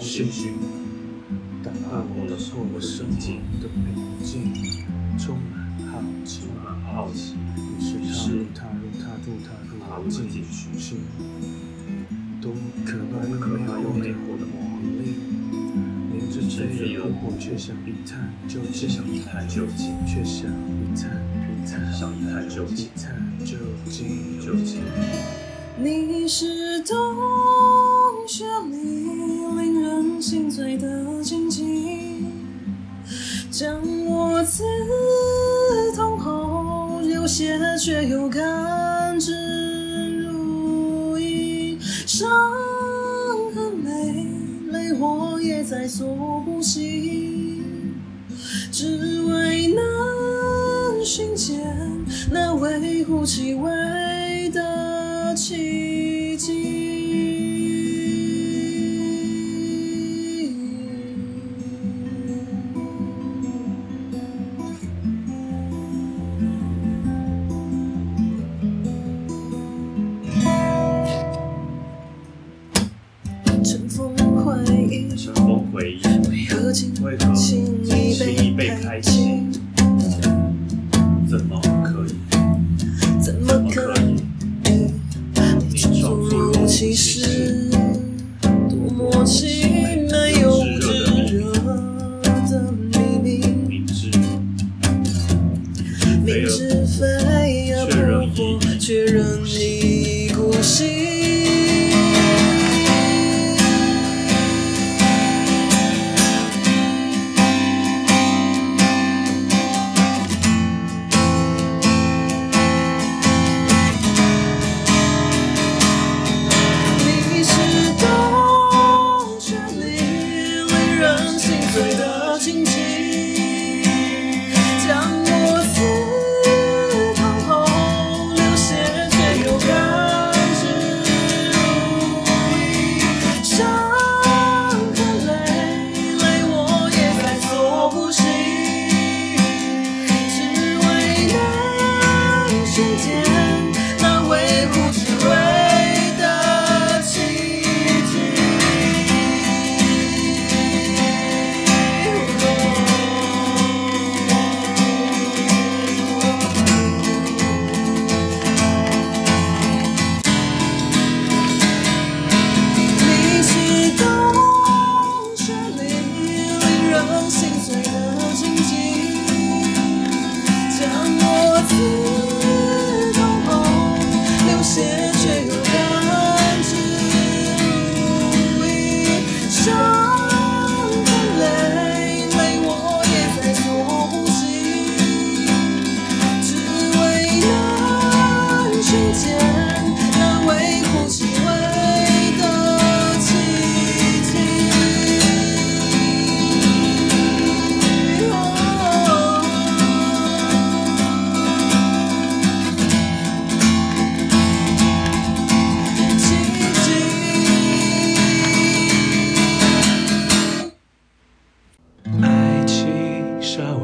心绪，但我的错误生活的平静，充满好奇，充满好奇，于是踏入踏入踏入踏入进取心，多可怕又没有用的魔力，明知飞蛾扑火却想一探究竟，想一探究竟，却想一探一探，想一探究竟，探究竟究竟，你是洞在所不惜，只为能寻见那微乎其微。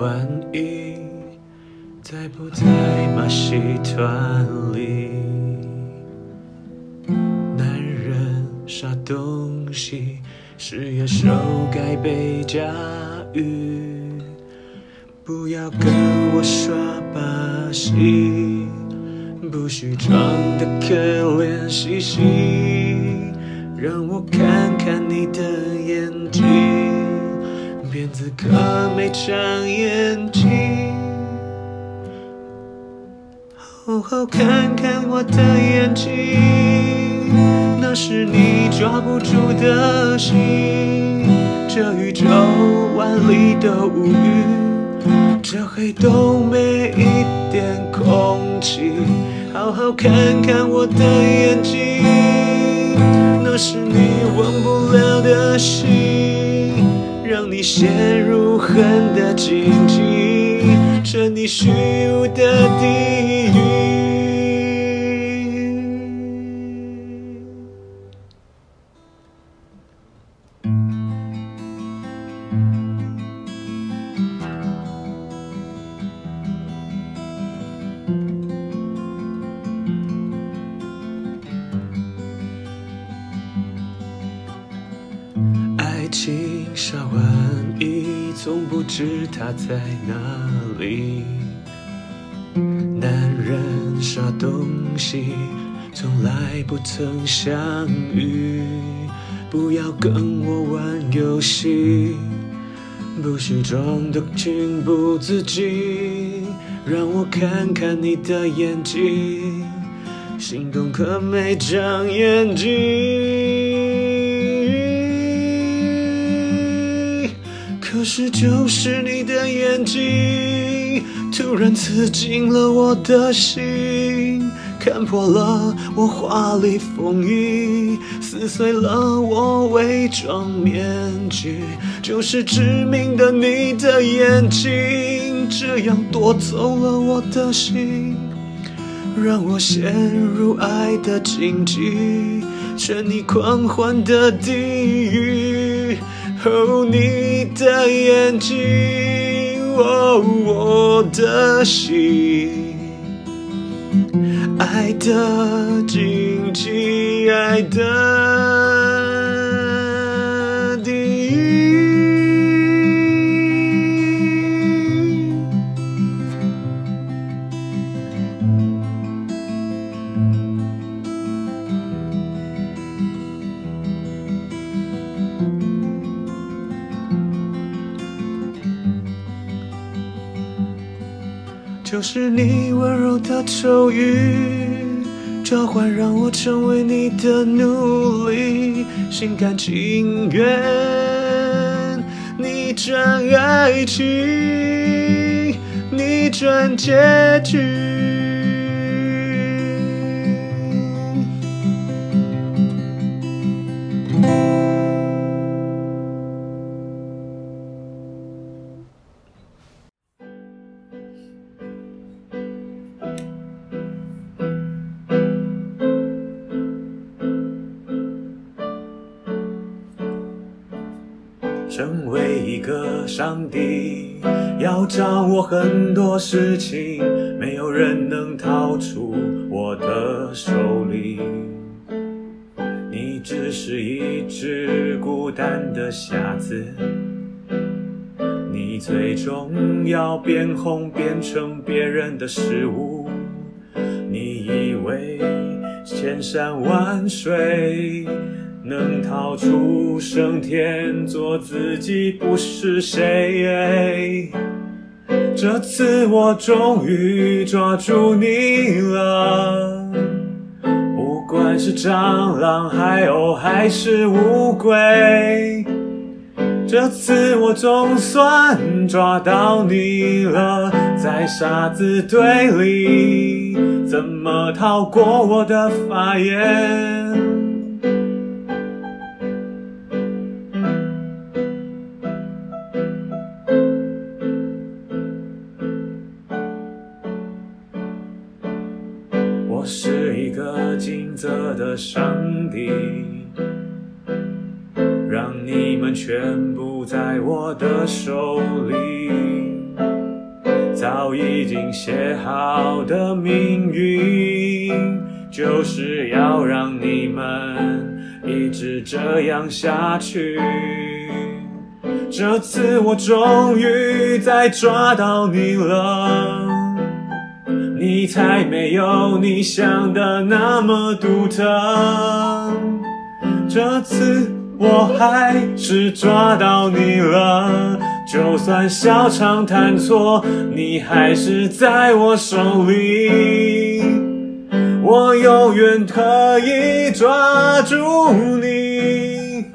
玩意，在不在马戏团里？男人傻东西，是野兽该被驾驭。不要跟我耍把戏，不许装得可怜兮兮，让我看看你的，辫子可没长眼睛。好好看看我的眼睛，那是你抓不住的心。这宇宙万里都无云，这黑洞没一点空气。好好看看我的眼睛，那是你忘不了的心，让你陷入恨的荆棘，沉溺虚无的地狱。情傻玩意，从不知他在哪里。男人傻东西，从来不曾相遇。不要跟我玩游戏，不许装得情不自禁。让我看看你的眼睛，心动可没长眼睛。可是，就是你的眼睛，突然刺进了我的心，看破了我华丽风衣，撕碎了我伪装面具。就是致命的你的眼睛，这样夺走了我的心，让我陷入爱的荆棘，沉溺狂欢的地狱。哦，你的眼睛，哦，我的心，爱的紧紧，爱的。就是你温柔的咒语，召唤让我成为你的奴隶，心甘情愿逆转爱情，逆转结局。一个上帝，要掌握很多事情，没有人能逃出我的手里。你只是一只孤单的瞎子，你最终要变红，变成别人的食物。你以为千山万水，能逃出生天，做自己不是谁？这次我终于抓住你了，不管是蟑螂、海鸥还是乌龟，这次我总算抓到你了。在沙子堆里，怎么逃过我的法眼？们全部在我的手里。早已经写好的命运，就是要让你们一直这样下去。这次我终于再抓到你了，你才没有你想的那么独特。这次我还是抓到你了。就算小肠弹错，你还是在我手里，我永远可以抓住你。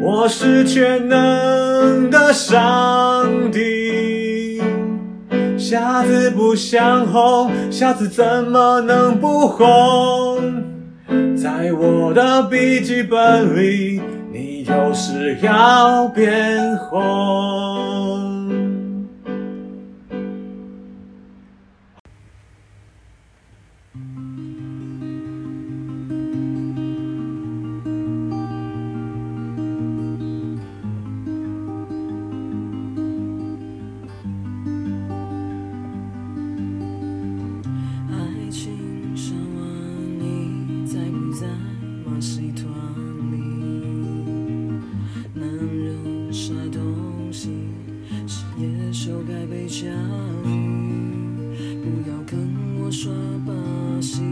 我是全能的上帝，瞎子不想红，瞎子怎么能不红？在我的笔记本里。你有时要变红。在马戏团里男人啥东西是野兽该被教育不要跟我耍把戏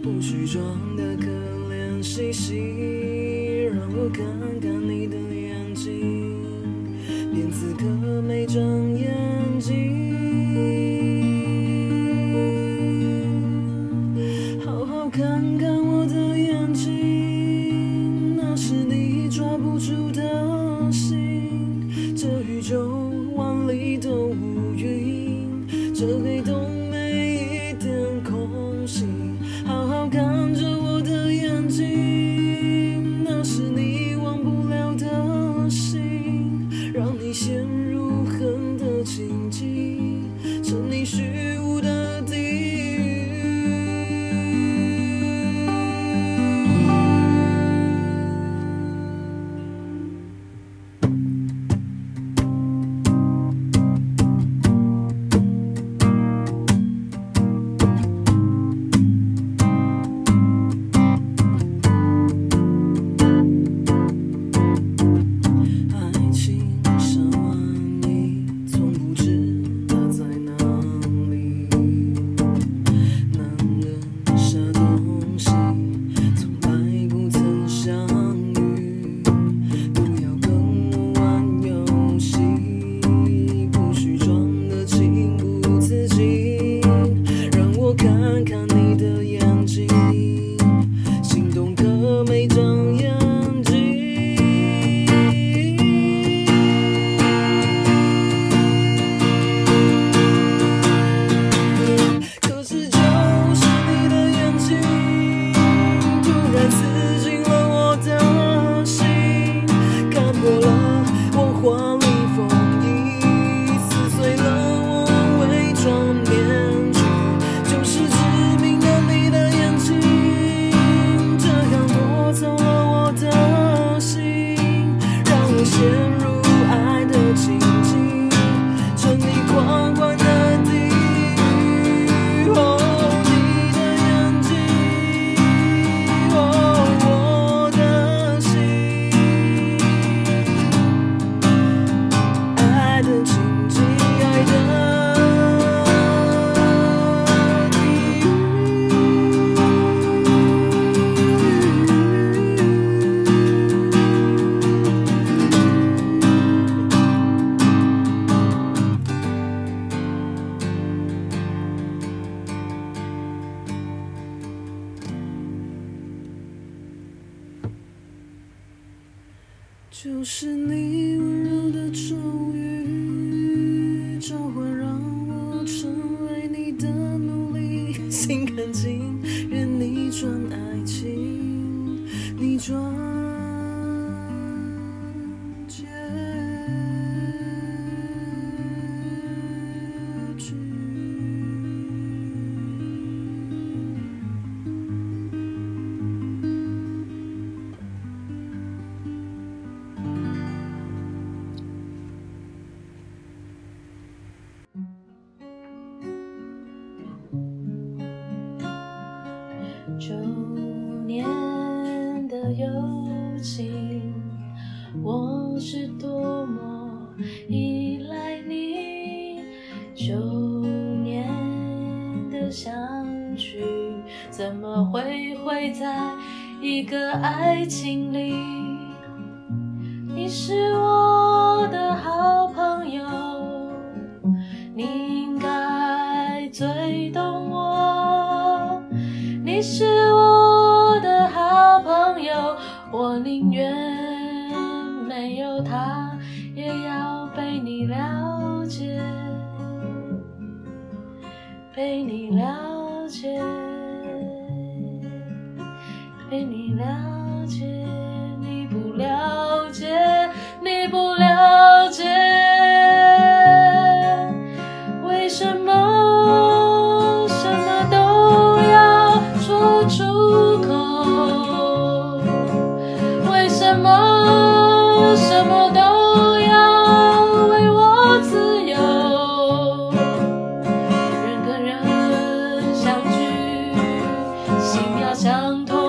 不许装的可怜兮兮是你我宁愿没有他，也要被你了解，被你了解，相同。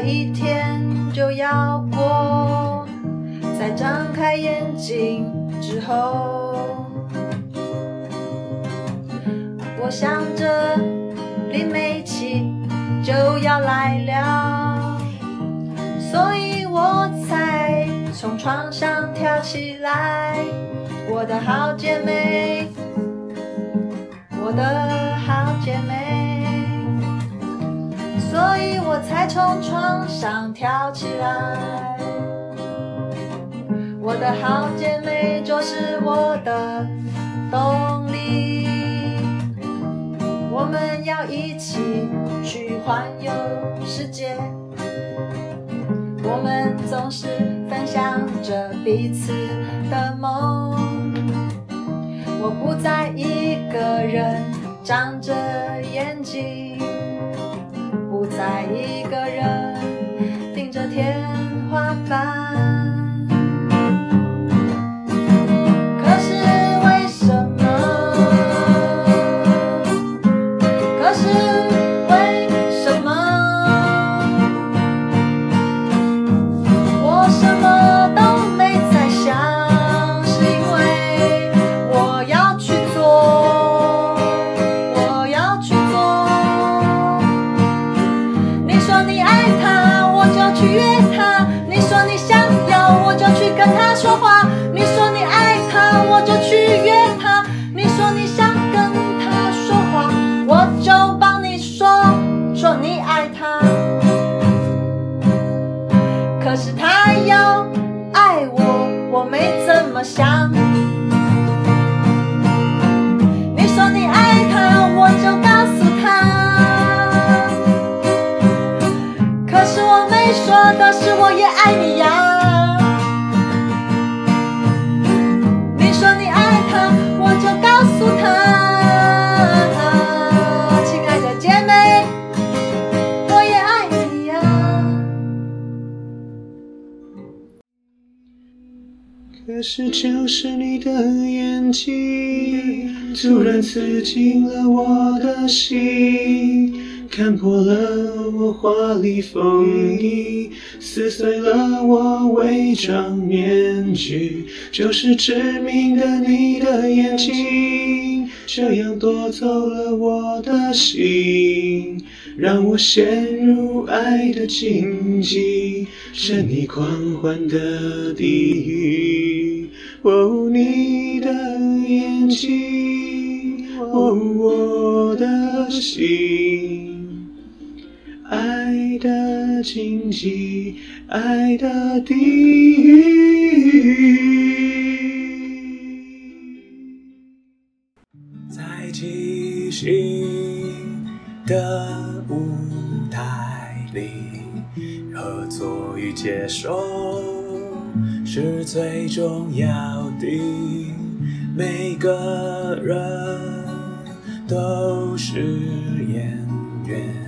一天就要过。在张开眼睛之后，我想着林美琪就要来了，所以我才从床上跳起来。我的好姐妹，我的我才从床上跳起来。我的好姐妹就是我的动力，我们要一起去环游世界。我们总是分享着彼此的梦。我不再一个人张着眼睛，在一个人盯着天花板。爱你呀。你说你爱他，我就告诉他。亲爱的姐妹，我也爱你呀。可是就是你的眼睛，突然刺进了我的心，看破了我华丽风衣，撕碎了我伪装面具，就是致命的你的眼睛，这样夺走了我的心，让我陷入爱的荆棘，沉溺狂欢的地狱。哦，你的眼睛，哦我的心，爱的荆棘，爱的地狱，在即兴的舞台里，合作与接受是最重要的。每个人都是演员，